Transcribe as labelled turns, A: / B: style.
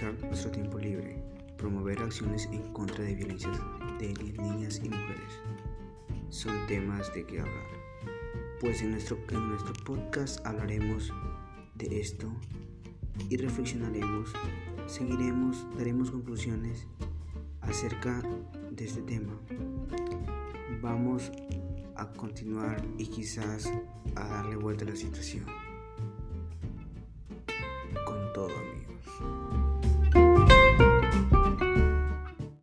A: Nuestro tiempo libre, promover acciones en contra de violencias de niñas y mujeres. Son temas de que hablar. Pues en nuestro, en nuestro podcast hablaremos de esto y reflexionaremos, seguiremos, daremos conclusiones acerca de este tema. Vamos a continuar y quizás a darle vuelta a la situación.